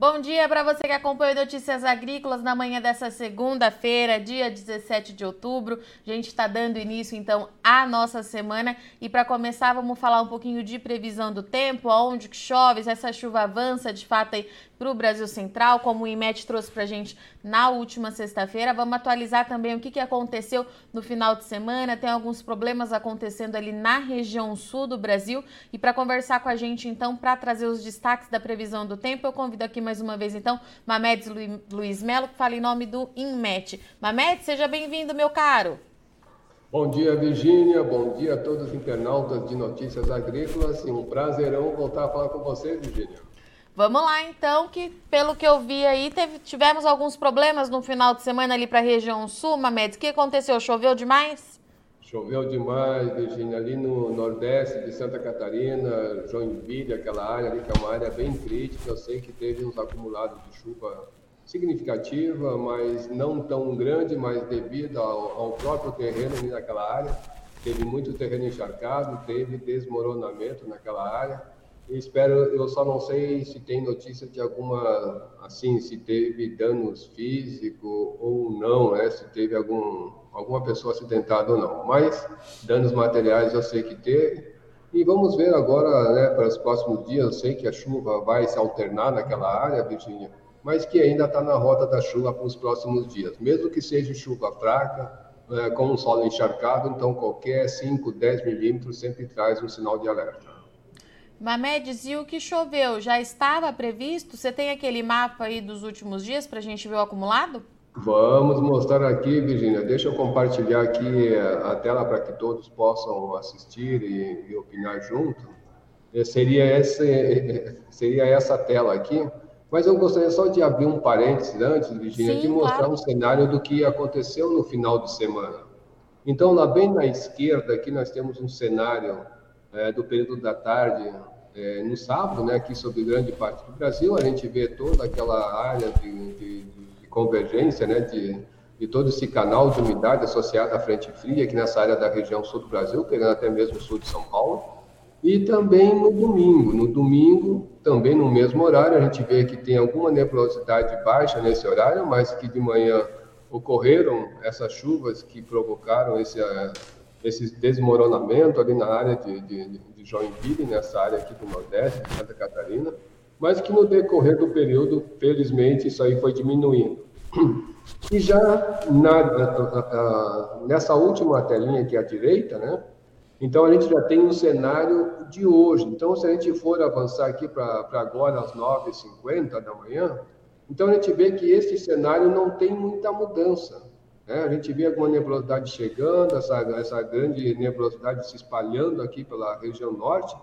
Bom dia para você que acompanha Notícias Agrícolas na manhã dessa segunda-feira, dia 17 de outubro. A gente está dando início então à nossa semana e para começar vamos falar um pouquinho de previsão do tempo, aonde que chove, se essa chuva avança de fato aí para o Brasil Central, como o IMET trouxe para a gente na última sexta-feira. Vamos atualizar também o que, que aconteceu no final de semana. Tem alguns problemas acontecendo ali na região sul do Brasil. E para conversar com a gente, então, para trazer os destaques da previsão do tempo, eu convido aqui mais uma vez, então, Mamedes Luiz Melo, que fala em nome do INMET. Mamedes, seja bem-vindo, meu caro. Bom dia, Virgínia. Bom dia a todos os internautas de Notícias Agrícolas. Um prazerão voltar a falar com você, Virgínia. Vamos lá então, que pelo que eu vi aí, teve, tivemos alguns problemas no final de semana ali para a região sul, Mamedes. O que aconteceu? Choveu demais? Choveu demais, Virginia, ali no nordeste de Santa Catarina, Joinville, aquela área ali que é uma área bem crítica. Eu sei que teve uns acumulados de chuva significativa, mas não tão grande, mas devido ao, ao próprio terreno ali naquela área. Teve muito terreno encharcado, teve desmoronamento naquela área espero, eu só não sei se tem notícia de alguma, assim, se teve danos físicos ou não, né? Se teve algum, alguma pessoa acidentada ou não. Mas danos materiais eu sei que teve. E vamos ver agora, né, para os próximos dias. Eu sei que a chuva vai se alternar naquela área, Virginia, mas que ainda está na rota da chuva para os próximos dias. Mesmo que seja chuva fraca, é, com um solo encharcado, então qualquer 5, 10 milímetros sempre traz um sinal de alerta. Mamedes, e o que choveu já estava previsto? Você tem aquele mapa aí dos últimos dias para a gente ver o acumulado? Vamos mostrar aqui, Virginia. Deixa eu compartilhar aqui a tela para que todos possam assistir e, e opinar junto. É, seria, esse, seria essa tela aqui. Mas eu gostaria só de abrir um parênteses antes, Virginia, Sim, de mostrar claro. um cenário do que aconteceu no final de semana. Então, lá bem na esquerda, aqui nós temos um cenário é, do período da tarde, é, no sábado, né, aqui sobre grande parte do Brasil, a gente vê toda aquela área de, de, de convergência, né, de, de todo esse canal de umidade associado à frente fria, aqui nessa área da região sul do Brasil, pegando até mesmo o sul de São Paulo. E também no domingo. No domingo, também no mesmo horário, a gente vê que tem alguma nebulosidade baixa nesse horário, mas que de manhã ocorreram essas chuvas que provocaram esse, esse desmoronamento ali na área de, de, de Joinville, nessa área aqui do Nordeste, de Santa Catarina, mas que no decorrer do período, felizmente, isso aí foi diminuindo. E já na, nessa última telinha aqui à direita, né? Então a gente já tem um cenário de hoje. Então, se a gente for avançar aqui para agora, às 9h50 da manhã, então a gente vê que esse cenário não tem muita mudança. É, a gente vê alguma nebulosidade chegando, essa, essa grande nebulosidade se espalhando aqui pela região norte,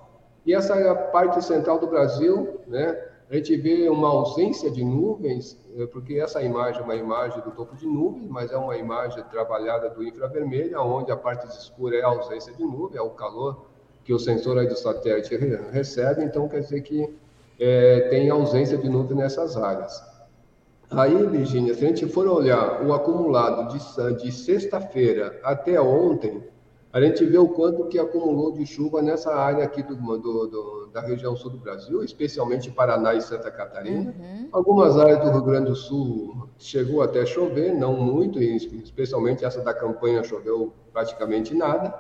e essa parte central do Brasil, né, a gente vê uma ausência de nuvens, é, porque essa imagem é uma imagem do topo de nuvens, mas é uma imagem trabalhada do infravermelho, onde a parte escura é a ausência de nuvem, é o calor que o sensor do satélite recebe, então quer dizer que é, tem ausência de nuvem nessas áreas. Aí, Virginia, se a gente for olhar o acumulado de, de sexta-feira até ontem, a gente vê o quanto que acumulou de chuva nessa área aqui do, do, do da região sul do Brasil, especialmente Paraná e Santa Catarina. Uhum. Algumas áreas do Rio Grande do Sul chegou até chover, não muito, especialmente essa da campanha choveu praticamente nada.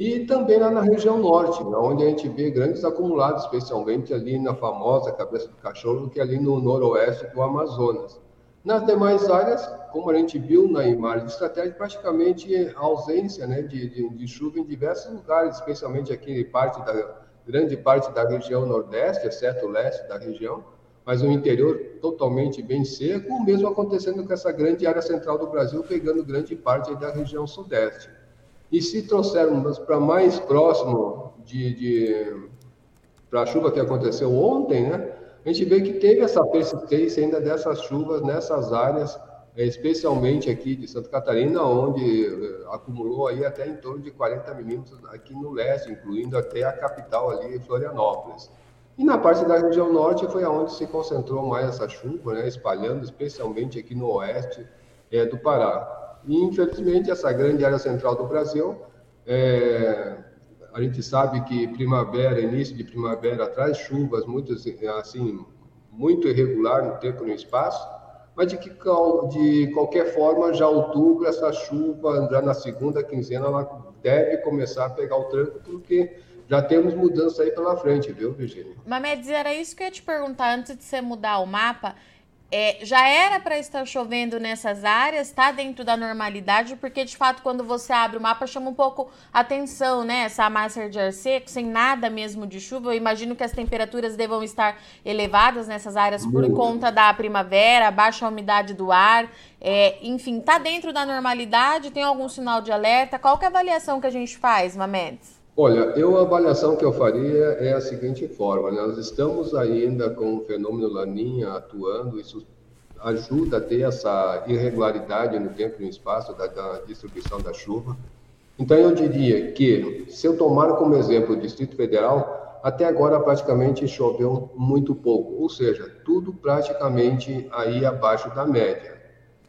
E também lá na região norte, onde a gente vê grandes acumulados, especialmente ali na famosa Cabeça do Cachorro, que é ali no noroeste do Amazonas. Nas demais áreas, como a gente viu na imagem de praticamente ausência né, de, de, de, chuva em diversos lugares, especialmente aqui parte da grande parte da região nordeste, exceto o leste da região, mas o interior totalmente bem seco, o mesmo acontecendo com essa grande área central do Brasil, pegando grande parte da região sudeste. E se trouxermos para mais próximo de, de para a chuva que aconteceu ontem, né, a gente vê que teve essa persistência ainda dessas chuvas nessas áreas, eh, especialmente aqui de Santa Catarina, onde eh, acumulou aí até em torno de 40 milímetros aqui no leste, incluindo até a capital ali, Florianópolis. E na parte da região norte foi aonde se concentrou mais essa chuva, né, espalhando especialmente aqui no oeste é, do Pará. E, infelizmente, essa grande área central do Brasil, é, a gente sabe que primavera, início de primavera, traz chuvas muito assim, muito irregular no tempo e no espaço, mas de que de qualquer forma, já outubro, essa chuva, já na segunda quinzena, ela deve começar a pegar o tranco, porque já temos mudança aí pela frente, viu, Virginia? Mamedes, era isso que eu ia te perguntar antes de você mudar o mapa. É, já era para estar chovendo nessas áreas, está dentro da normalidade, porque de fato, quando você abre o mapa, chama um pouco atenção, né? Essa massa de ar seco, sem nada mesmo de chuva. Eu imagino que as temperaturas devam estar elevadas nessas áreas por Muito. conta da primavera, baixa umidade do ar. É, enfim, está dentro da normalidade? Tem algum sinal de alerta? Qual que é a avaliação que a gente faz, Mamedes? Olha, eu a avaliação que eu faria é a seguinte forma: né? nós estamos ainda com o fenômeno Laninha atuando, isso ajuda a ter essa irregularidade no tempo e no espaço da, da distribuição da chuva. Então eu diria que, se eu tomar como exemplo o Distrito Federal, até agora praticamente choveu muito pouco, ou seja, tudo praticamente aí abaixo da média.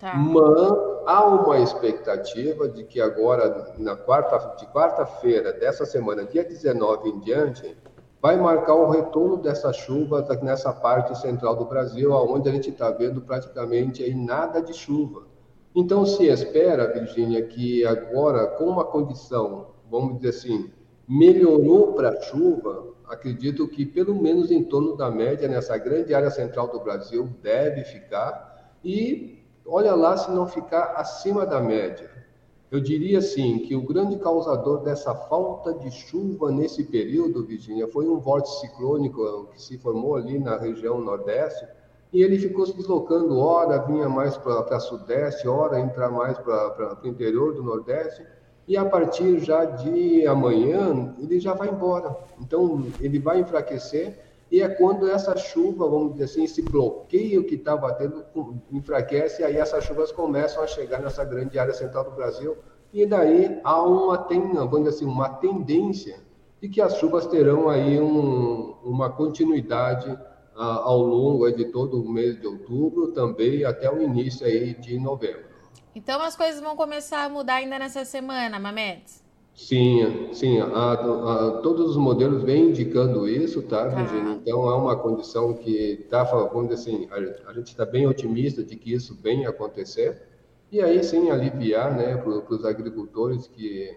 Tá. Mas há uma expectativa de que agora, na quarta, de quarta-feira dessa semana, dia 19 em diante, vai marcar o retorno dessa chuva nessa parte central do Brasil, onde a gente está vendo praticamente aí nada de chuva. Então se espera, Virgínia, que agora, com uma condição, vamos dizer assim, melhorou para a chuva, acredito que pelo menos em torno da média nessa grande área central do Brasil deve ficar e olha lá se não ficar acima da média. Eu diria assim que o grande causador dessa falta de chuva nesse período, Virginia, foi um vórtice ciclônico que se formou ali na região nordeste e ele ficou se deslocando, ora vinha mais para sudeste, ora entrar mais para o interior do nordeste e a partir já de amanhã ele já vai embora. Então ele vai enfraquecer e é quando essa chuva, vamos dizer assim, esse bloqueio que estava tendo enfraquece, e aí essas chuvas começam a chegar nessa grande área central do Brasil, e daí há uma, tem, vamos dizer assim, uma tendência de que as chuvas terão aí um, uma continuidade ao longo de todo o mês de outubro, também até o início aí de novembro. Então as coisas vão começar a mudar ainda nessa semana, Mametes? Sim, sim, a, a, todos os modelos vêm indicando isso, tá, tá. Virginia? Então é uma condição que está, vamos dizer assim, a, a gente está bem otimista de que isso venha acontecer, e aí sim aliviar, né, para os agricultores que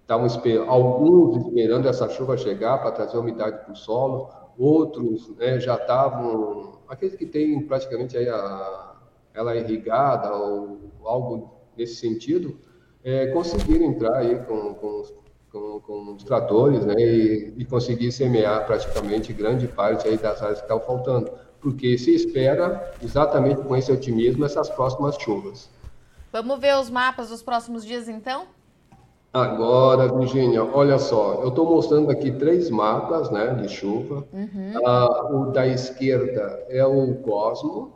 estavam esperando, alguns esperando essa chuva chegar para trazer umidade para o solo, outros né, já estavam, aqueles que têm praticamente aí a, ela irrigada ou algo nesse sentido, é, conseguir entrar aí com, com, com, com os tratores né, e, e, conseguir semear praticamente grande parte aí das áreas que estão faltando, porque se espera exatamente com esse otimismo essas próximas chuvas. Vamos ver os mapas dos próximos dias então? Agora, Virginia, olha só, eu estou mostrando aqui três mapas né, de chuva. Uhum. Ah, o da esquerda é o Cosmo,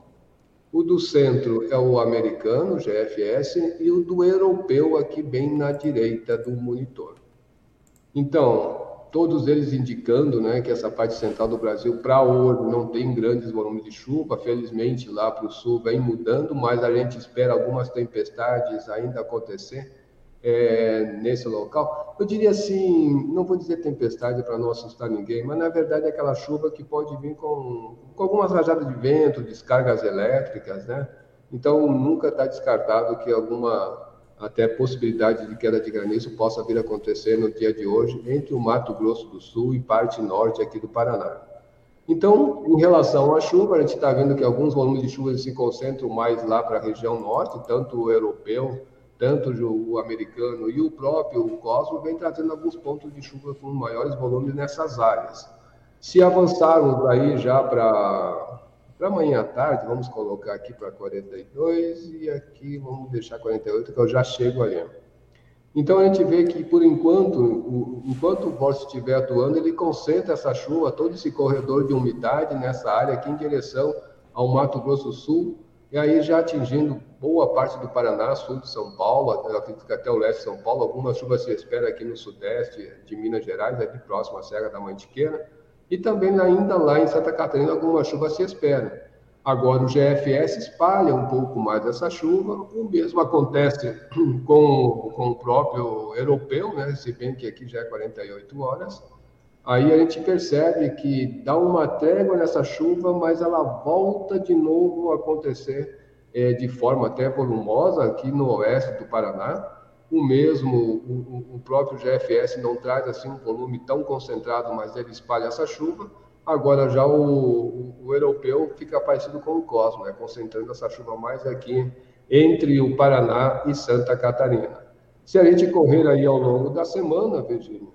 o do centro é o americano, GFS, e o do europeu aqui bem na direita do monitor. Então, todos eles indicando né, que essa parte central do Brasil, para hoje, não tem grandes volumes de chuva. Felizmente, lá para o sul vem mudando, mas a gente espera algumas tempestades ainda acontecer é, nesse local. Eu diria assim, não vou dizer tempestade para não assustar ninguém, mas na verdade é aquela chuva que pode vir com, com algumas rajadas de vento, descargas elétricas, né? Então nunca está descartado que alguma até possibilidade de queda de granizo possa vir a acontecer no dia de hoje entre o Mato Grosso do Sul e parte norte aqui do Paraná. Então, em relação à chuva, a gente está vendo que alguns volumes de chuva se concentram mais lá para a região norte, tanto o europeu tanto o americano e o próprio Cosmo vem trazendo alguns pontos de chuva com maiores volumes nessas áreas. Se avançarmos aí já para amanhã à tarde, vamos colocar aqui para 42 e aqui vamos deixar 48, que eu já chego aí. Então a gente vê que por enquanto, o, enquanto o vórtice estiver atuando, ele concentra essa chuva, todo esse corredor de umidade nessa área aqui em direção ao Mato Grosso Sul, e aí já atingindo boa parte do Paraná, sul de São Paulo, acredito até o leste de São Paulo, alguma chuva se espera aqui no sudeste de Minas Gerais, aqui próximo à Serra da Mantiqueira, e também ainda lá em Santa Catarina alguma chuva se espera. Agora o GFS espalha um pouco mais essa chuva, o mesmo acontece com, com o próprio europeu, né? se bem que aqui já é 48 horas, aí a gente percebe que dá uma trégua nessa chuva, mas ela volta de novo a acontecer é, de forma até volumosa aqui no oeste do Paraná. O mesmo, o, o, próprio GFS não traz assim um volume tão concentrado, mas ele espalha essa chuva. Agora já o, o, o europeu fica parecido com o Cosmo, né? concentrando essa chuva mais aqui entre o Paraná e Santa Catarina. Se a gente correr aí ao longo da semana, Virgínia,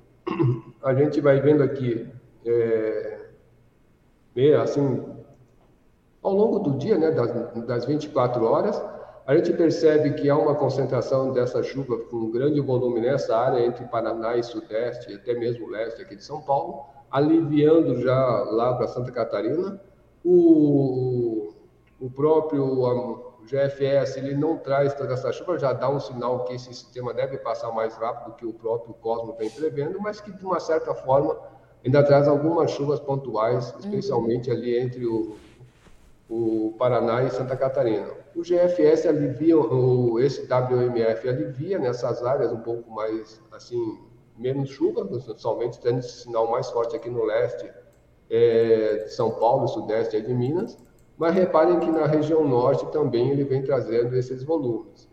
a gente vai vendo aqui, é, assim, ao longo do dia, né, das, das 24 horas, a gente percebe que há uma concentração dessa chuva com grande volume nessa área entre Paraná e Sudeste, até mesmo leste aqui de São Paulo, aliviando já lá para Santa Catarina. O, o próprio o GFS ele não traz toda essa chuva, já dá um sinal que esse sistema deve passar mais rápido que o próprio Cosmo vem prevendo, mas que de uma certa forma ainda traz algumas chuvas pontuais, especialmente uhum. ali entre o, o Paraná e Santa Catarina. O GFS alivia, o, esse WMF alivia nessas áreas um pouco mais, assim, menos chuva, somente tendo esse sinal mais forte aqui no leste é, de São Paulo, sudeste de Minas, mas reparem que na região norte também ele vem trazendo esses volumes.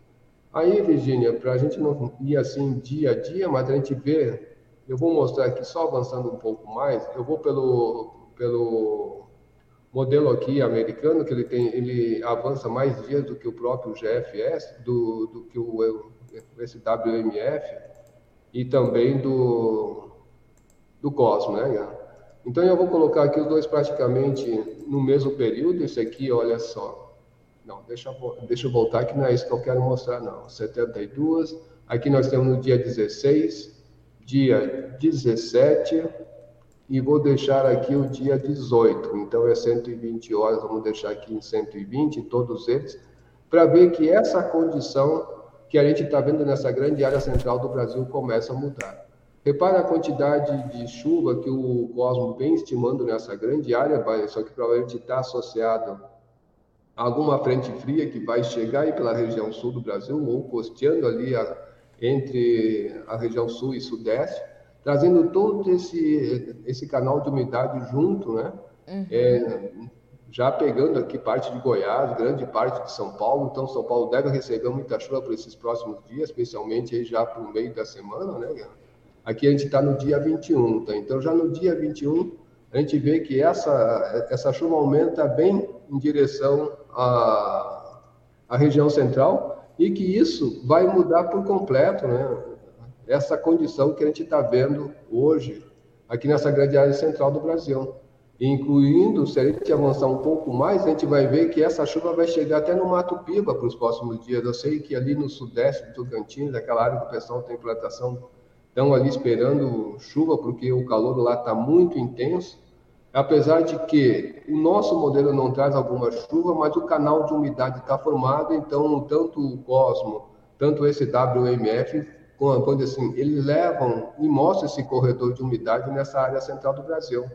Aí, Virgínia, para a gente não ir assim dia a dia, mas a gente vê, eu vou mostrar aqui só avançando um pouco mais, eu vou pelo, pelo modelo aqui americano, que ele, tem, ele avança mais dias do que o próprio GFS, do, do que o esse WMF e também do, do Cosmo, né? Então eu vou colocar aqui os dois praticamente no mesmo período. Esse aqui, olha só. Não, deixa eu, deixa eu voltar que não é isso que eu quero mostrar, não. 72. Aqui nós temos no dia 16, dia 17 e vou deixar aqui o dia 18. Então é 120 horas, vamos deixar aqui em 120, todos eles, para ver que essa condição que a gente está vendo nessa grande área central do Brasil começa a mudar. Repara a quantidade de chuva que o Cosmo vem estimando nessa grande área, só que provavelmente está associado a alguma frente fria que vai chegar aí pela região sul do Brasil, ou costeando ali a, entre a região sul e sudeste, trazendo todo esse, esse canal de umidade junto, né? Uhum. É, já pegando aqui parte de Goiás, grande parte de São Paulo, então São Paulo deve receber muita chuva por esses próximos dias, especialmente aí já para o meio da semana, né, Aqui a gente está no dia 21, tá? Então já no dia 21 a gente vê que essa, essa chuva aumenta bem em direção à, à região central e que isso vai mudar por completo, né? Essa condição que a gente está vendo hoje aqui nessa grande área central do Brasil. Incluindo, se a gente avançar um pouco mais, a gente vai ver que essa chuva vai chegar até no Mato Piba para os próximos dias. Eu sei que ali no sudeste do Tocantins, aquela área que o pessoal tem plantação estão ali esperando chuva porque o calor lá está muito intenso. Apesar de que o nosso modelo não traz alguma chuva, mas o canal de umidade está formado, então tanto o Cosmo, tanto esse WMF, quando assim, eles levam e mostram esse corredor de umidade nessa área central do Brasil.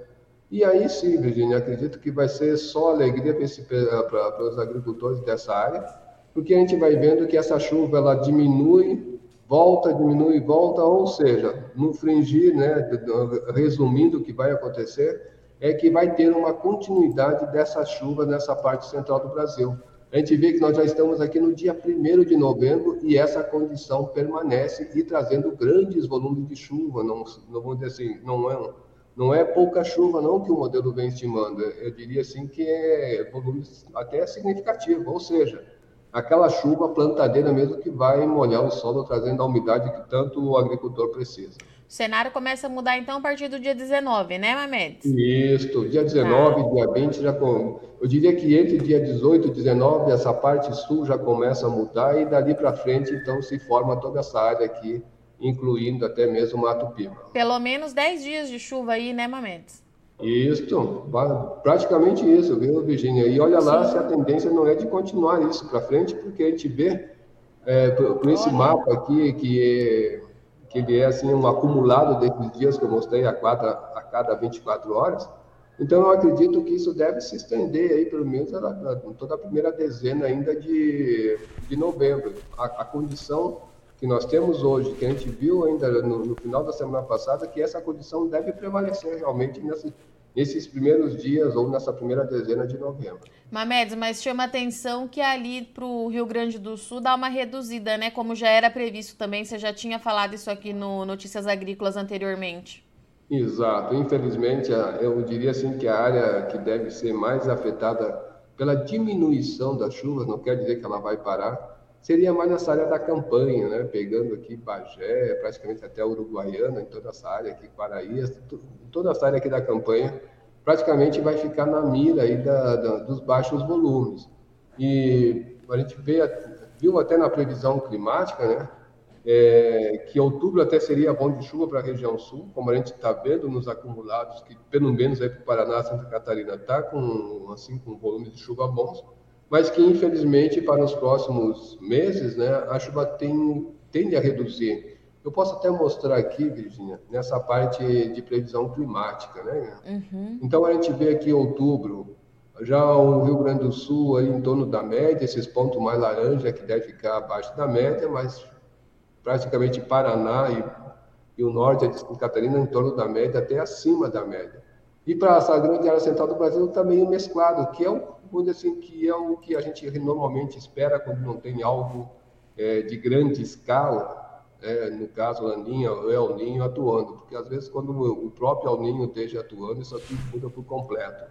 E aí sim, Virginia, acredito que vai ser só alegria para os agricultores dessa área, porque a gente vai vendo que essa chuva ela diminui volta, diminui, volta, ou seja, no fringir, né, resumindo o que vai acontecer, é que vai ter uma continuidade dessa chuva nessa parte central do Brasil. A gente vê que nós já estamos aqui no dia 1 de novembro e essa condição permanece e trazendo grandes volumes de chuva, não, não vou dizer assim, não é, não é pouca chuva não que o modelo vem estimando, eu diria assim que é volume até significativo, ou seja, aquela chuva plantadeira mesmo que vai molhar o solo, trazendo a umidade que tanto o agricultor precisa. O cenário começa a mudar então a partir do dia 19, né, Mamedes? Isso, dia 19, tá. dia 20 já com... Eu diria que entre dia 18 e 19 essa parte sul já começa a mudar e dali para frente então se forma toda essa área aqui, incluindo até mesmo o Mato Piba. Pelo menos 10 dias de chuva aí, né, Mamedes? Isso, praticamente isso, viu, Virginia? E olha lá Sim. se a tendência não é de continuar isso para frente, porque a gente vê é, por, esse mapa aqui que, é, que ele é assim um acumulado desses dias que eu mostrei a cada, a cada 24 horas. Então eu acredito que isso deve se estender aí pelo menos a, a, toda a primeira dezena ainda de, de novembro. A, a condição que nós temos hoje, que a gente viu ainda no, no final da semana passada, que essa condição deve prevalecer realmente nesse, nesses primeiros dias ou nessa primeira dezena de novembro. Mamedes, mas chama atenção que ali para o Rio Grande do Sul dá uma reduzida, né? Como já era previsto também, você já tinha falado isso aqui no Notícias Agrícolas anteriormente. Exato. Infelizmente, eu diria assim que a área que deve ser mais afetada pela diminuição das chuvas, não quer dizer que ela vai parar, seria mais nessa área da campanha, né? pegando aqui Bagé, praticamente até Uruguaiana, em toda essa área aqui, Paraíba, toda essa área aqui da campanha, praticamente vai ficar na mira aí da, da, dos baixos volumes. E a gente vê, viu até na previsão climática, né? É, que outubro até seria bom de chuva para a região sul, como a gente está vendo nos acumulados, que pelo menos aí para o Paraná, Santa Catarina está com assim com volumes de chuva bons, mas que infelizmente para os próximos meses, né, a chuva tem, tende a reduzir. Eu posso até mostrar aqui, Virginia, nessa parte de previsão climática, né? Uhum. Então a gente vê aqui outubro, já o Rio Grande do Sul aí em torno da média, esses pontos mais laranja que deve ficar abaixo da média, mas praticamente Paraná e, e o norte de Santa Catarina em torno da média, até acima da média. E para essa grande área central do Brasil também mesclado, que é o vamos assim, que é o que a gente normalmente espera quando não tem algo é, de grande escala, é, no caso Laninha ou El Ninho atuando, porque às vezes quando o próprio El Ninho esteja atuando, isso aqui muda por completo.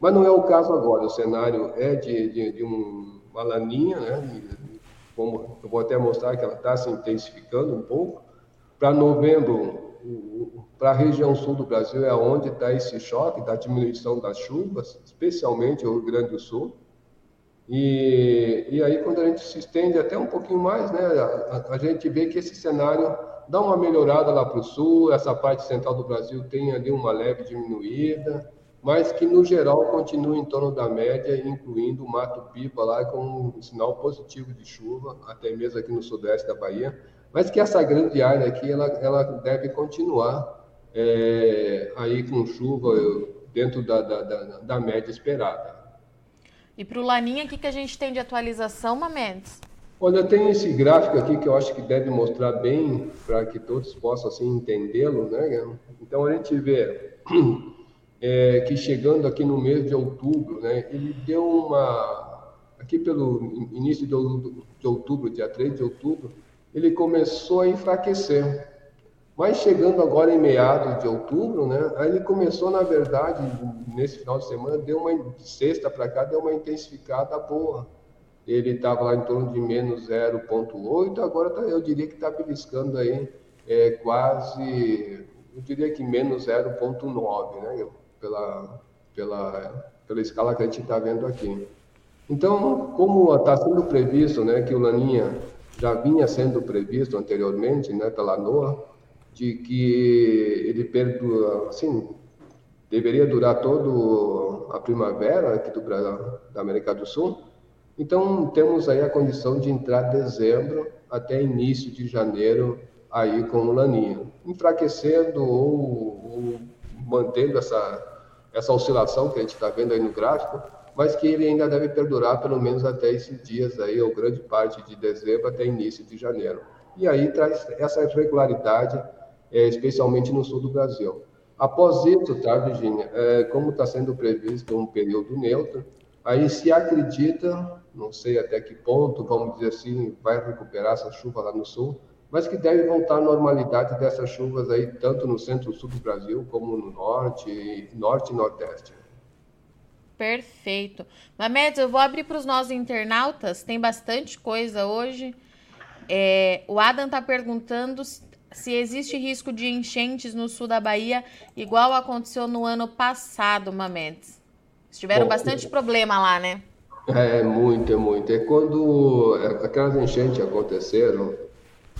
Mas não é o caso agora, o cenário é de, de, de um, uma laninha, né? como eu vou até mostrar que ela está se intensificando um pouco. Para novembro, para a região sul do Brasil é onde está esse choque da diminuição das chuvas, especialmente o Rio Grande do Sul. E, e aí, quando a gente se estende até um pouquinho mais, né, a, a gente vê que esse cenário dá uma melhorada lá para o sul, essa parte central do Brasil tem ali uma leve diminuída, mas que no geral continua em torno da média, incluindo o Mato Pipa lá com um sinal positivo de chuva, até mesmo aqui no sudeste da Bahia mas que essa grande área aqui ela, ela deve continuar é, aí com chuva dentro da, da, da, da média esperada. E para o Laninha, o que, que a gente tem de atualização, Mamedes? Olha, tem esse gráfico aqui que eu acho que deve mostrar bem para que todos possam assim entendê-lo, né? Então a gente vê é, que chegando aqui no mês de outubro, né, ele deu uma aqui pelo início de outubro, dia 3 de outubro, ele começou a enfraquecer. Mas chegando agora em meados de outubro, né, aí ele começou, na verdade, nesse final de semana, deu uma de sexta para cá, deu uma intensificada boa. Ele estava lá em torno de menos 0,8, agora tá, eu diria que está beliscando aí é, quase, eu diria que menos 0,9, né, pela, pela, pela escala que a gente está vendo aqui. Então, como está sendo previsto né, que o Laninha já vinha sendo previsto anteriormente, né, pela NOAA, de que ele perdura, assim, deveria durar toda a primavera aqui do, da América do Sul. Então, temos aí a condição de entrar dezembro até início de janeiro aí com o laninha, enfraquecendo ou, ou mantendo essa, essa oscilação que a gente está vendo aí no gráfico, mas que ele ainda deve perdurar pelo menos até esses dias aí, ou grande parte de dezembro até início de janeiro. E aí traz essa irregularidade, é, especialmente no sul do Brasil. Após isso, tá, Virginia, é, como está sendo previsto um período neutro, aí se acredita, não sei até que ponto, vamos dizer assim, vai recuperar essa chuva lá no sul, mas que deve voltar à normalidade dessas chuvas aí, tanto no centro-sul do Brasil, como no norte, norte e nordeste. Perfeito. Mamedes, eu vou abrir para os nossos internautas, tem bastante coisa hoje. É, o Adam está perguntando se existe risco de enchentes no sul da Bahia, igual aconteceu no ano passado, Mamedes. Tiveram Bom, bastante problema lá, né? É, muito, é muito. É quando aquelas enchentes aconteceram,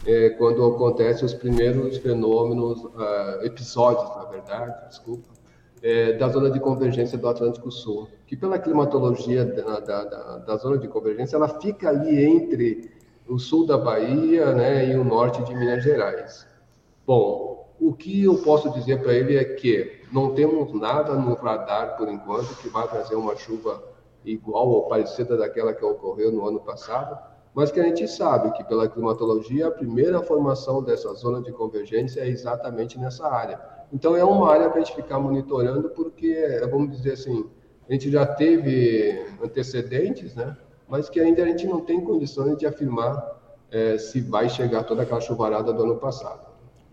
é quando acontecem os primeiros fenômenos, uh, episódios, na verdade, desculpa, é, da zona de convergência do Atlântico Sul, que pela climatologia da, da, da, da, zona de convergência, ela fica ali entre o sul da Bahia né, e o norte de Minas Gerais. Bom, o que eu posso dizer para ele é que não temos nada no radar, por enquanto, que vai trazer uma chuva igual ou parecida daquela que ocorreu no ano passado, mas que a gente sabe que pela climatologia a primeira formação dessa zona de convergência é exatamente nessa área. Então é uma área para a gente ficar monitorando porque, vamos dizer assim, a gente já teve antecedentes, né? Mas que ainda a gente não tem condições de afirmar é, se vai chegar toda aquela chuvarada do ano passado.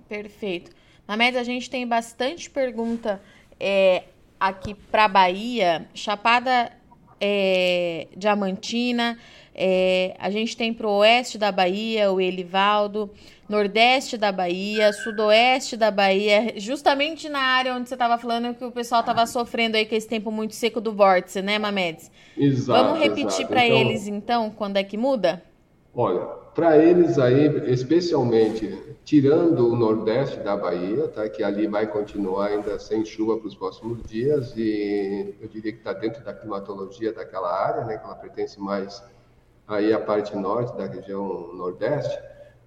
Perfeito. Na média, a gente tem bastante pergunta é, aqui para Bahia, Chapada é, Diamantina, é, a gente tem para o oeste da Bahia o Elivaldo, nordeste da Bahia, sudoeste da Bahia, justamente na área onde você estava falando que o pessoal estava sofrendo aí com esse tempo muito seco do vórtice, né, Mamedes? Exato. Vamos repetir para então, eles então quando é que muda? Olha, para eles aí, especialmente tirando o nordeste da Bahia, tá? que ali vai continuar ainda sem chuva para os próximos dias, e eu diria que está dentro da climatologia daquela área, né? que ela pertence mais aí à parte norte da região nordeste,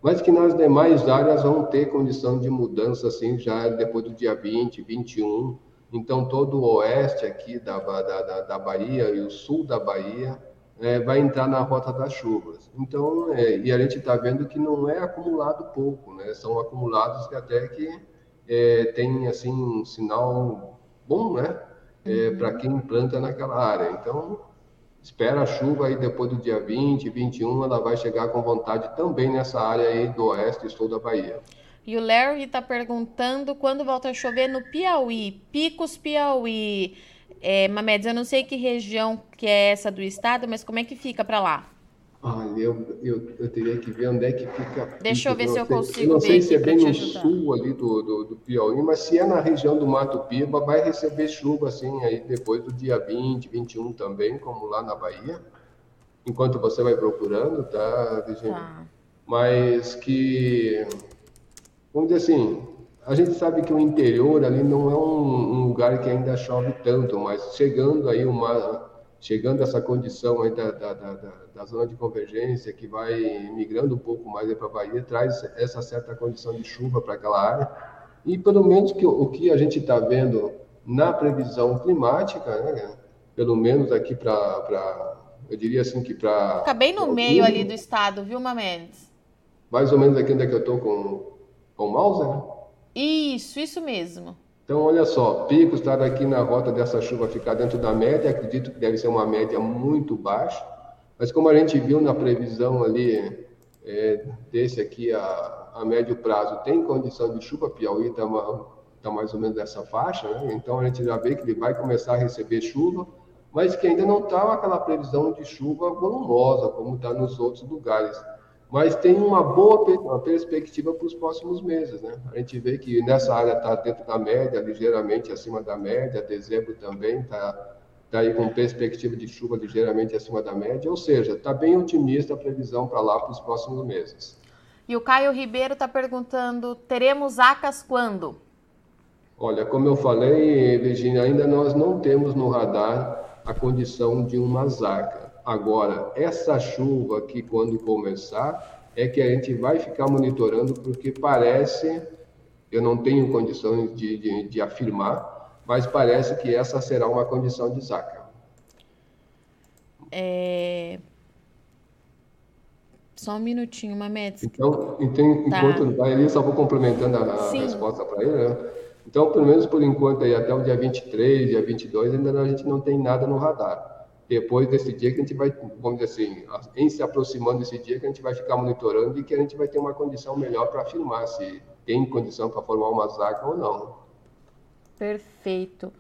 mas que nas demais áreas vão ter condição de mudança assim já depois do dia 20, 21. Então todo o oeste aqui da, da, da Bahia e o sul da Bahia é, vai entrar na rota das chuvas. Então, é, e a gente está vendo que não é acumulado pouco, né? São acumulados que até que é, tem assim um sinal bom, né? É, para quem planta naquela área. Então, espera a chuva aí depois do dia 20, 21, ela vai chegar com vontade também nessa área aí do oeste e sul da Bahia. E o Larry está perguntando quando volta a chover no Piauí, Picos Piauí. É, Mamedes, eu não sei que região que é essa do estado, mas como é que fica para lá? Olha, eu, eu, eu teria que ver onde é que fica. Deixa eu ver eu se eu sei, consigo Eu não sei se é bem no ajudar. sul ali do, do, do, Piauí, mas se é na região do Mato Piba, vai receber chuva assim aí depois do dia 20, 21 também, como lá na Bahia. Enquanto você vai procurando, tá, Virginia? Tá. Mas que, vamos dizer assim, a gente sabe que o interior ali não é um, um lugar que ainda chove tanto, mas chegando aí uma chegando essa condição aí da, da, da, da, zona de convergência que vai migrando um pouco mais para a Bahia, traz essa certa condição de chuva para aquela área. E pelo menos que, o que a gente está vendo na previsão climática, né, pelo menos aqui para, eu diria assim que para... Fica bem no meio ali do estado, viu, Mamedes? Mais ou menos aqui onde é que eu estou com, com o mouse, né? Isso, isso mesmo. Então, olha só, Pico está aqui na rota dessa chuva ficar dentro da média, acredito que deve ser uma média muito baixa, mas como a gente viu na previsão ali, é, desse aqui a, a médio prazo, tem condição de chuva, Piauí está tá mais ou menos nessa faixa, né? então a gente já vê que ele vai começar a receber chuva, mas que ainda não está aquela previsão de chuva volumosa, como está nos outros lugares mas tem uma boa uma perspectiva para os próximos meses. Né? A gente vê que nessa área está dentro da média, ligeiramente acima da média, dezembro também está tá aí com perspectiva de chuva ligeiramente acima da média, ou seja, está bem otimista a previsão para lá para os próximos meses. E o Caio Ribeiro está perguntando: teremos ACAS quando? Olha, como eu falei, Virginia, ainda nós não temos no radar a condição de uma ZACA. Agora, essa chuva que quando começar, é que a gente vai ficar monitorando, porque parece, eu não tenho condições de, de, de afirmar, mas parece que essa será uma condição de saca. É... Só um minutinho, Mamedes. Então, então tá. enquanto vai ali, só vou complementando a, a resposta para ele, né? Então, pelo menos por enquanto, aí, até o dia 23, dia 22, ainda a gente não tem nada no radar depois desse dia que a gente vai, vamos dizer assim, em se aproximando desse dia que a gente vai ficar monitorando e que a gente vai ter uma condição melhor para afirmar se tem condição para formar uma zaga ou não. Perfeito.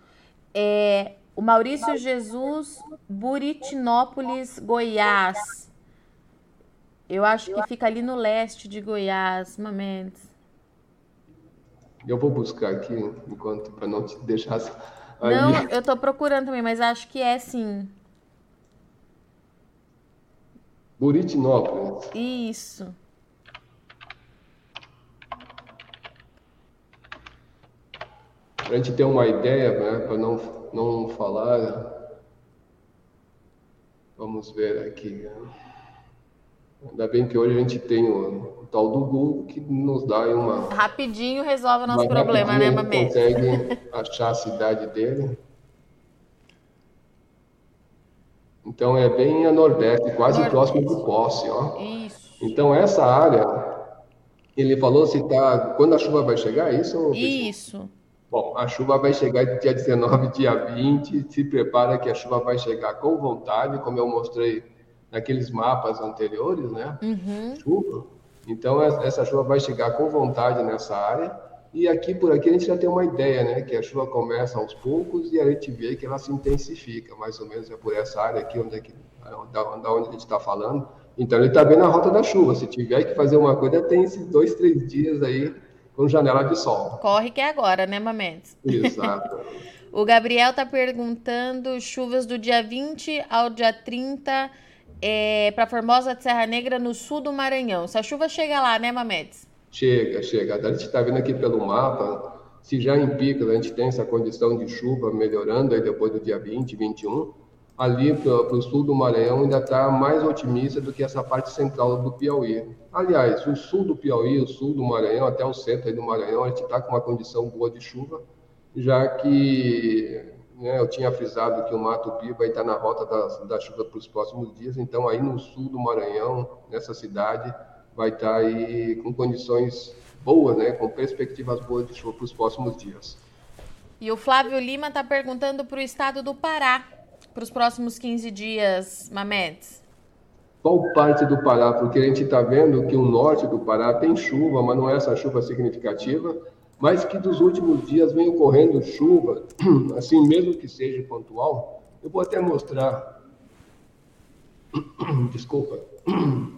É, o Maurício Jesus, Buritinópolis, Goiás. Eu acho que fica ali no leste de Goiás, Mamedes. Eu vou buscar aqui enquanto para não te deixar. Aí. Não, eu estou procurando também, mas acho que é sim. Buritinópolis. Isso. Para a gente ter uma ideia, né, para não, não falar, vamos ver aqui. Ainda bem que hoje a gente tem o, o tal do Google que nos dá uma. Rapidinho resolve o nosso problema, né, Mamê? consegue achar a cidade dele. Então é bem a nordeste, quase nordeste. próximo do Posse, ó. Isso. Então essa área, ele falou se tá quando a chuva vai chegar, é isso? Isso. Bom, a chuva vai chegar dia 19, dia 20. Se prepara que a chuva vai chegar com vontade, como eu mostrei naqueles mapas anteriores, né? Uhum. Chuva. Então essa chuva vai chegar com vontade nessa área. E aqui por aqui a gente já tem uma ideia, né? Que a chuva começa aos poucos e a gente vê que ela se intensifica, mais ou menos é por essa área aqui onde, é que, da, onde a gente está falando. Então ele está bem na rota da chuva. Se tiver que fazer uma coisa, tem esses dois, três dias aí com janela de sol. Corre que é agora, né, Mamedes? Exato. o Gabriel está perguntando chuvas do dia 20 ao dia 30 é, para Formosa de Serra Negra, no sul do Maranhão. Se a chuva chega lá, né, Mamedes? Chega, chega. A gente está vendo aqui pelo mapa, se já em Pico a gente tem essa condição de chuva melhorando aí depois do dia 20, 21, ali para o sul do Maranhão ainda está mais otimista do que essa parte central do Piauí. Aliás, o sul do Piauí, o sul do Maranhão, até o centro do Maranhão, a gente está com uma condição boa de chuva, já que né, eu tinha frisado que o Mato Piba estar na rota da, da chuva para os próximos dias, então aí no sul do Maranhão, nessa cidade, vai estar aí com condições boas, né, com perspectivas boas de chuva para os próximos dias. E o Flávio Lima está perguntando para o estado do Pará, para os próximos 15 dias, Mamedes. Qual parte do Pará? Porque a gente está vendo que o norte do Pará tem chuva, mas não é essa chuva significativa mas que dos últimos dias vem ocorrendo chuva, assim mesmo que seja pontual. Eu vou até mostrar. Desculpa.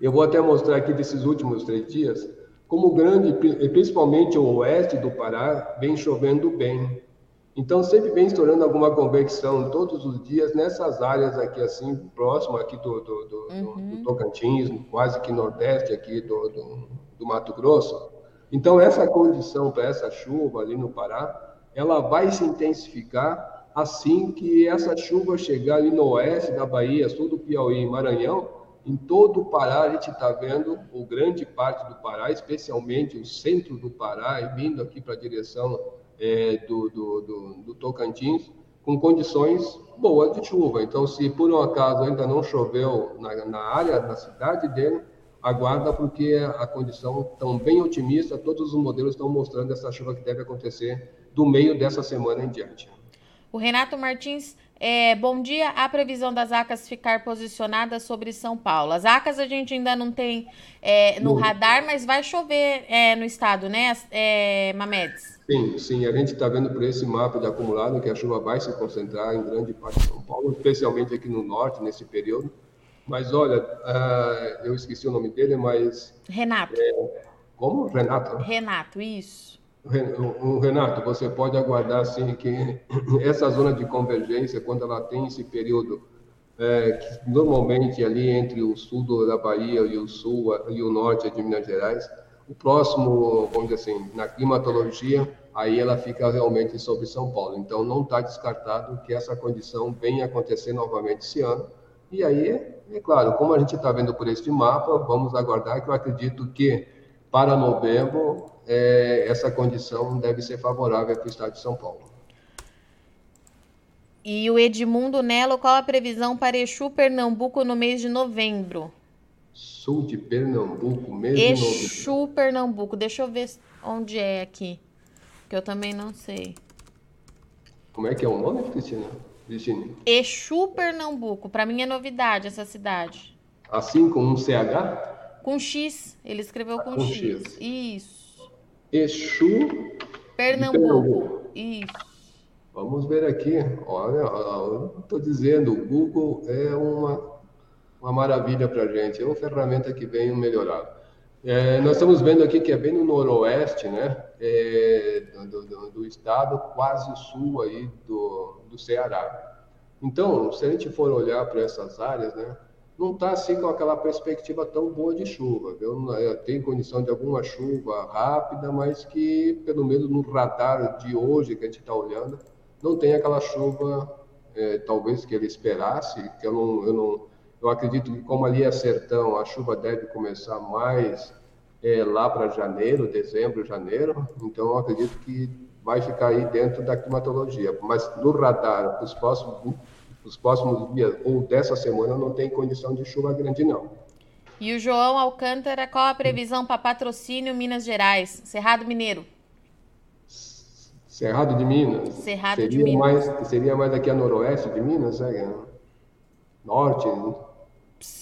Eu vou até mostrar aqui desses últimos três dias como grande, principalmente o oeste do Pará, vem chovendo bem. Então sempre vem estourando alguma convecção todos os dias nessas áreas aqui assim próximo aqui do, do, do, uhum. do Tocantins, quase que nordeste aqui do, do, do Mato Grosso. Então, essa condição para essa chuva ali no Pará, ela vai se intensificar assim que essa chuva chegar ali no oeste da Bahia, sul do Piauí e Maranhão. Em todo o Pará, a gente está vendo, ou grande parte do Pará, especialmente o centro do Pará, e vindo aqui para a direção é, do, do, do, do Tocantins, com condições boas de chuva. Então, se por um acaso ainda não choveu na, na área, na cidade dele, aguarda porque a condição tão bem otimista, todos os modelos estão mostrando essa chuva que deve acontecer do meio dessa semana em diante. O Renato Martins, é, bom dia. A previsão das ACAS ficar posicionada sobre São Paulo. As ACAS a gente ainda não tem é, no, no, radar, mas vai chover é, no estado, né, é, Mamedes? Sim, sim. A gente está vendo por esse mapa de acumulado que a chuva vai se concentrar em grande parte de São Paulo, especialmente aqui no norte, nesse período. Mas olha, uh, eu esqueci o nome dele, mas. Renato. É, como? Renato? Renato, isso. O Renato, você pode aguardar assim que essa zona de convergência, quando ela tem esse período, é, que normalmente ali entre o sul da Bahia e o sul e o norte de Minas Gerais, o próximo, vamos dizer assim, na climatologia, aí ela fica realmente sobre São Paulo. Então não está descartado que essa condição venha acontecer novamente esse ano e aí, é claro, como a gente está vendo por este mapa, vamos aguardar que eu acredito que para novembro é, essa condição deve ser favorável para o estado de São Paulo. E o Edmundo Nelo, qual a previsão para Exu, Pernambuco no mês de novembro? Sul de Pernambuco, mês Exu, de novembro. Exu, Pernambuco. Deixa eu ver onde é aqui, que eu também não sei. Como é que é o nome, Cristina? Virginia? Exu, Pernambuco. Para mim é novidade essa cidade. Assim com um CH? Com X. Ele escreveu com, com X. X. Isso. Exu, Pernambuco. Pernambuco. Isso. Vamos ver aqui. Olha, eu estou dizendo, o Google é uma, uma maravilha para a gente. É uma ferramenta que vem melhorar. É, nós estamos vendo aqui que é bem no noroeste, né, é, do, do, do, estado, quase sul aí do, do Ceará. Então, se a gente for olhar para essas áreas, né, não está assim com aquela perspectiva tão boa de chuva. Viu? É, tem condição de alguma chuva rápida, mas que, pelo menos no radar de hoje que a gente está olhando, não tem aquela chuva, é, talvez que ele esperasse, que eu não, eu não eu acredito que como ali é sertão, a chuva deve começar mais é, lá para janeiro, dezembro, janeiro. Então eu acredito que vai ficar aí dentro da climatologia. Mas no radar, os próximos, os próximos dias ou dessa semana não tem condição de chuva grande, não. E o João Alcântara, qual a previsão para patrocínio Minas Gerais? Cerrado Mineiro. Cerrado de Minas? Cerrado seria de Minas. Mais, seria mais aqui a noroeste de Minas, né? Norte.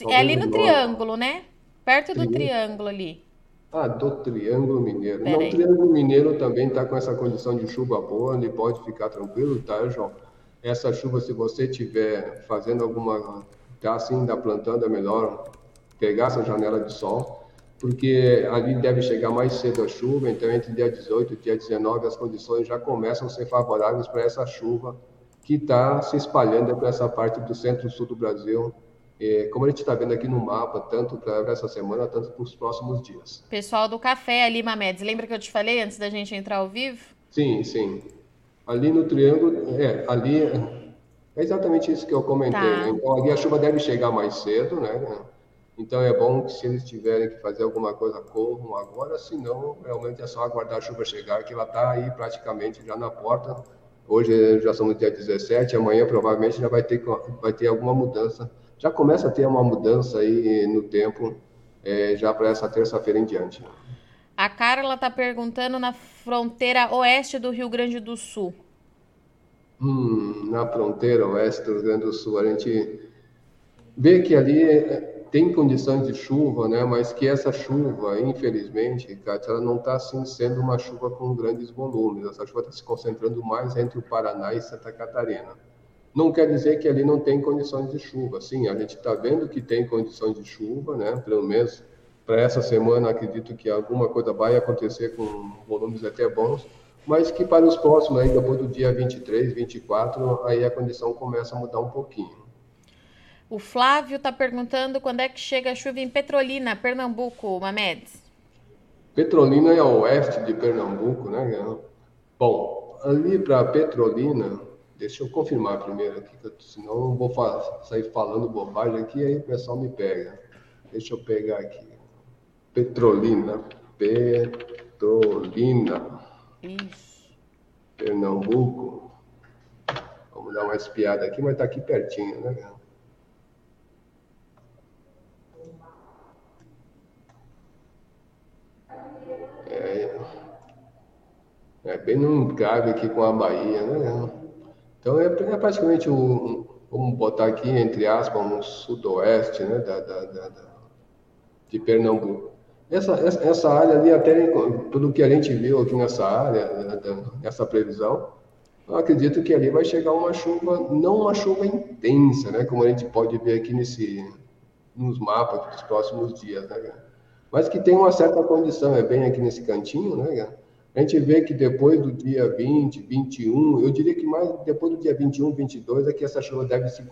É ali no Triângulo, né? Perto do Triângulo ali. Ah, do Triângulo Mineiro. Pera não, aí. o Triângulo Mineiro também está com essa condição de chuva boa, ele pode ficar tranquilo, tá, João? Essa chuva, se você tiver fazendo alguma, tá assim, ainda plantando, é melhor pegar essa janela de sol, porque ali deve chegar mais cedo a chuva, então entre dia 18 e dia 19 as condições já começam a ser favoráveis para essa chuva que está se espalhando para essa parte do centro-sul do Brasil, é, como a gente está vendo aqui no mapa, tanto para essa semana, tanto para os próximos dias. Pessoal do café ali, Mamedes, lembra que eu te falei antes da gente entrar ao vivo? Sim, sim. Ali no triângulo, é, ali é exatamente isso que eu comentei. Tá. Né? Então ali a chuva deve chegar mais cedo, né? Então é bom que se eles tiverem que fazer alguma coisa, corram agora, senão realmente é só aguardar a chuva chegar, que ela está aí praticamente já na porta. Hoje já somos dia 17, amanhã provavelmente já vai ter, vai ter alguma mudança já começa a ter uma mudança aí no tempo, é, já para essa terça-feira em diante. A Carla está perguntando na fronteira oeste do Rio Grande do Sul. Hum, na fronteira oeste do Rio Grande do Sul, a gente vê que ali é, tem condições de chuva, né? Mas que essa chuva, infelizmente, Kátia, ela não está assim sendo uma chuva com grandes volumes. Essa chuva está se concentrando mais entre o Paraná e Santa Catarina. Não quer dizer que ali não tem condições de chuva. Sim, a gente está vendo que tem condições de chuva, né? Pelo menos para essa semana, acredito que alguma coisa vai acontecer com volumes até bons, mas que para os próximos, aí, depois do dia 23, 24, aí a condição começa a mudar um pouquinho. O Flávio está perguntando quando é que chega a chuva em Petrolina, Pernambuco, Mamedes. Petrolina é o oeste de Pernambuco, né? Bom, ali para Petrolina, Deixa eu confirmar primeiro aqui, senão eu vou sair falando bobagem aqui e aí o pessoal me pega. Deixa eu pegar aqui. Petrolina. Petrolina. Isso. Pernambuco. Vamos dar uma espiada aqui, mas tá aqui pertinho, né? É, é bem num cabe aqui com a Bahia, né? Então é, é praticamente um, vamos botar aqui entre aspas, um sudoeste né, da, da, da, de Pernambuco. Essa, essa, essa, área ali, até tudo que a gente viu aqui nessa área, né, nessa previsão, eu acredito que ali vai chegar uma chuva, não uma chuva intensa, né, como a gente pode ver aqui nesse, nos mapas dos próximos dias, né, mas que tem uma certa condição, é bem aqui nesse cantinho, né, a gente vê que depois do dia 20, 21, eu diria que mais depois do dia 21, 22 é que essa chuva deve se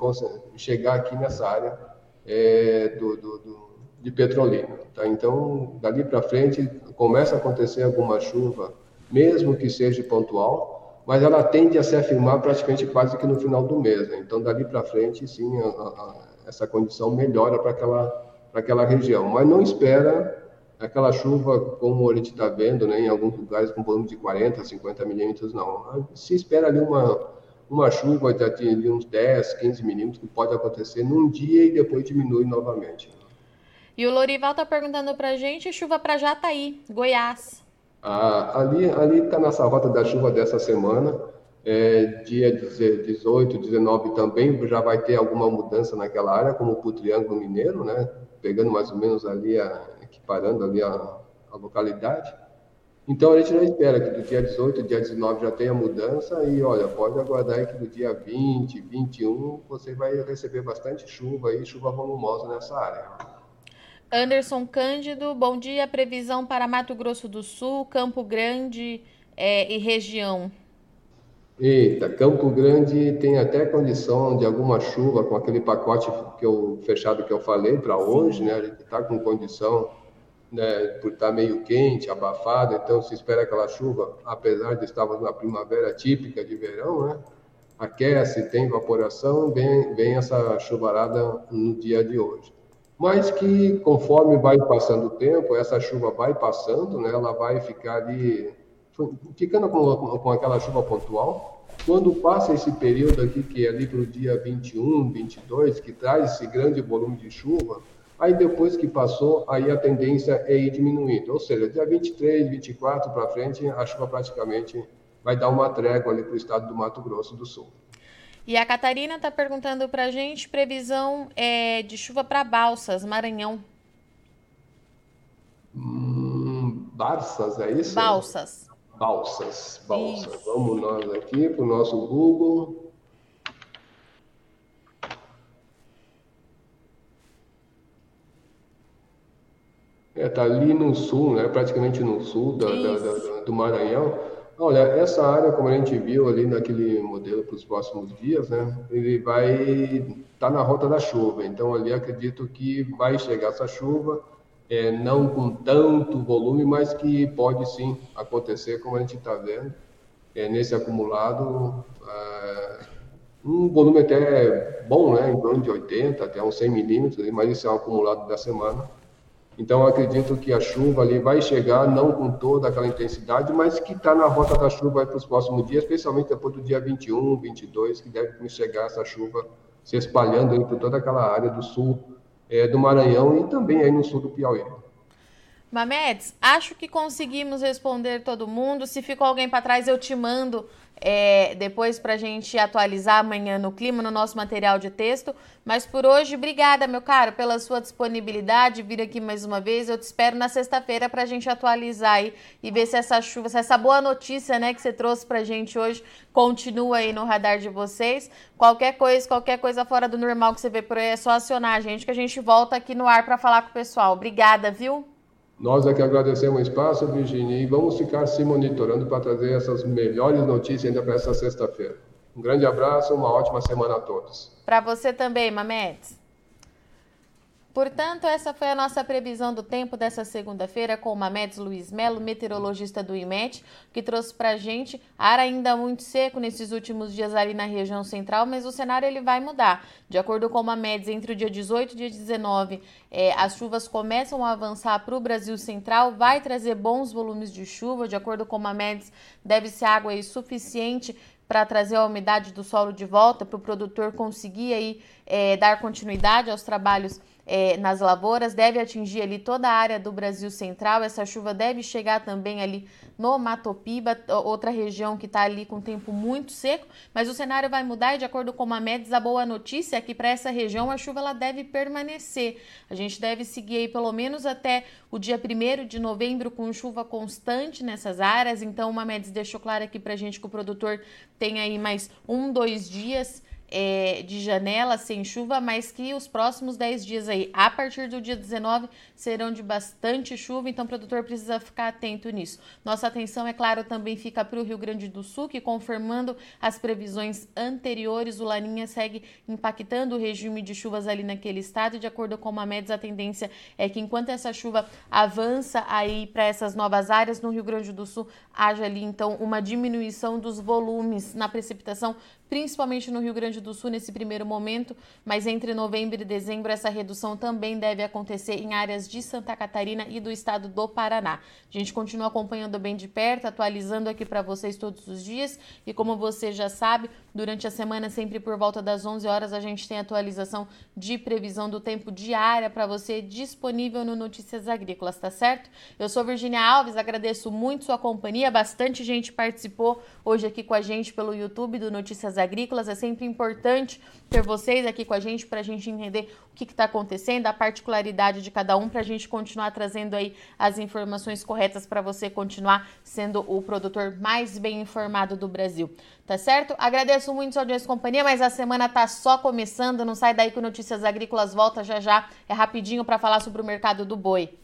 chegar aqui nessa área é, do, do, do, de Petrolina. Tá? Então, dali para frente, começa a acontecer alguma chuva, mesmo que seja pontual, mas ela tende a se afirmar praticamente quase que no final do mês. Né? Então, dali para frente, sim, a, a, essa condição melhora para aquela, aquela região. Mas não espera aquela chuva, como a gente está vendo, né, em alguns lugares com volume de 40, 50 milímetros, não. Se espera ali uma, uma chuva de, de uns 10, 15 milímetros, que pode acontecer num dia e depois diminui novamente. E o Lorival está perguntando para a gente, chuva para Jataí, Goiás. Ah, ali ali está nessa rota da chuva dessa semana, é, dia 18, 19 também já vai ter alguma mudança naquela área, como para o Triângulo Mineiro, né? Pegando mais ou menos ali a, equiparando ali a, a localidade. Então a gente já espera que do dia 18, dia 19 já tenha mudança e olha, pode aguardar que do dia 20, 21 você vai receber bastante chuva e chuva volumosa nessa área. Anderson Cândido, bom dia. Previsão para Mato Grosso do Sul, Campo Grande é, e região. Eita, Campo Grande tem até condição de alguma chuva com aquele pacote que eu, fechado que eu falei para hoje, né? A gente está com condição né, por estar tá meio quente, abafado, então se espera aquela chuva, apesar de estarmos na primavera típica de verão, né, aquece, tem evaporação, vem, vem essa chuvarada no dia de hoje. Mas que conforme vai passando o tempo, essa chuva vai passando, né, ela vai ficar ali ficando com, com aquela chuva pontual, quando passa esse período aqui, que é ali para o dia 21, 22, que traz esse grande volume de chuva, aí depois que passou, aí a tendência é ir diminuindo. Ou seja, dia 23, 24 para frente, a chuva praticamente vai dar uma trégua ali para o estado do Mato Grosso do Sul. E a Catarina está perguntando para a gente previsão é, de chuva para Balsas, Maranhão. Hum, Barças, é isso? Balsas. Balsas, balsas. Isso. Vamos nós aqui para o nosso Google. É, tá ali no sul, né? Praticamente no sul da, da, da, do Maranhão. Olha, essa área, como a gente viu ali naquele modelo para os próximos dias, né? Ele vai estar tá na rota da chuva. Então ali acredito que vai chegar essa chuva é, não com tanto volume, mas que pode sim acontecer, como a gente está vendo, é, nesse acumulado, é, um volume até bom, né, em torno de 80 até uns 100 milímetros, mas isso é um acumulado da semana. Então, acredito que a chuva ali vai chegar, não com toda aquela intensidade, mas que está na rota da chuva para os próximos dias, especialmente depois do dia 21, 22, que deve chegar essa chuva se espalhando por toda aquela área do sul é, do Maranhão e também aí no sul do Piauí. Mamedes, acho que conseguimos responder todo mundo. Se ficou alguém para trás, eu te mando é, depois para a gente atualizar amanhã no clima, no nosso material de texto. Mas por hoje, obrigada, meu caro, pela sua disponibilidade, vir aqui mais uma vez. Eu te espero na sexta-feira para a gente atualizar aí e ver se essa chuva, se essa boa notícia né, que você trouxe para a gente hoje continua aí no radar de vocês. Qualquer coisa, qualquer coisa fora do normal que você vê por aí, é só acionar a gente que a gente volta aqui no ar para falar com o pessoal. Obrigada, viu? Nós aqui agradecemos o espaço, Virginia, e vamos ficar se monitorando para trazer essas melhores notícias ainda para essa sexta-feira. Um grande abraço, uma ótima semana a todos. Para você também, Mametes. Portanto, essa foi a nossa previsão do tempo dessa segunda-feira com o Mamedes Luiz Melo, meteorologista do IMET, que trouxe para a gente ar ainda muito seco nesses últimos dias ali na região central, mas o cenário ele vai mudar. De acordo com o Mamedes, entre o dia 18 e dia 19, é, as chuvas começam a avançar para o Brasil central, vai trazer bons volumes de chuva. De acordo com o Mamedes, deve ser água aí suficiente para trazer a umidade do solo de volta, para o produtor conseguir aí, é, dar continuidade aos trabalhos é, nas lavouras, deve atingir ali toda a área do Brasil Central. Essa chuva deve chegar também ali no Matopiba, outra região que está ali com tempo muito seco, mas o cenário vai mudar e de acordo com a MEDES, a boa notícia é que para essa região a chuva ela deve permanecer. A gente deve seguir aí pelo menos até o dia 1 de novembro com chuva constante nessas áreas, então o MEDES deixou claro aqui para a gente que o produtor tem aí mais um, dois dias é, de janela sem chuva, mas que os próximos 10 dias aí, a partir do dia 19, serão de bastante chuva, então o produtor precisa ficar atento nisso. Nossa atenção, é claro, também fica para o Rio Grande do Sul, que confirmando as previsões anteriores, o Laninha segue impactando o regime de chuvas ali naquele estado, de acordo com a MEDS, a tendência é que enquanto essa chuva avança aí para essas novas áreas, no Rio Grande do Sul, haja ali então uma diminuição dos volumes na precipitação principalmente no Rio Grande do Sul nesse primeiro momento, mas entre novembro e dezembro essa redução também deve acontecer em áreas de Santa Catarina e do estado do Paraná. A gente continua acompanhando bem de perto, atualizando aqui para vocês todos os dias e como você já sabe, durante a semana sempre por volta das 11 horas a gente tem atualização de previsão do tempo diária para você disponível no Notícias Agrícolas, tá certo? Eu sou Virginia Alves, agradeço muito sua companhia, bastante gente participou hoje aqui com a gente pelo YouTube do Notícias Agrícolas. É sempre importante ter vocês aqui com a gente para a gente entender o que está acontecendo, a particularidade de cada um, para a gente continuar trazendo aí as informações corretas para você continuar sendo o produtor mais bem informado do Brasil. Tá certo? Agradeço muito sua audiência e companhia, mas a semana tá só começando. Não sai daí que Notícias Agrícolas volta já já. É rapidinho para falar sobre o mercado do boi.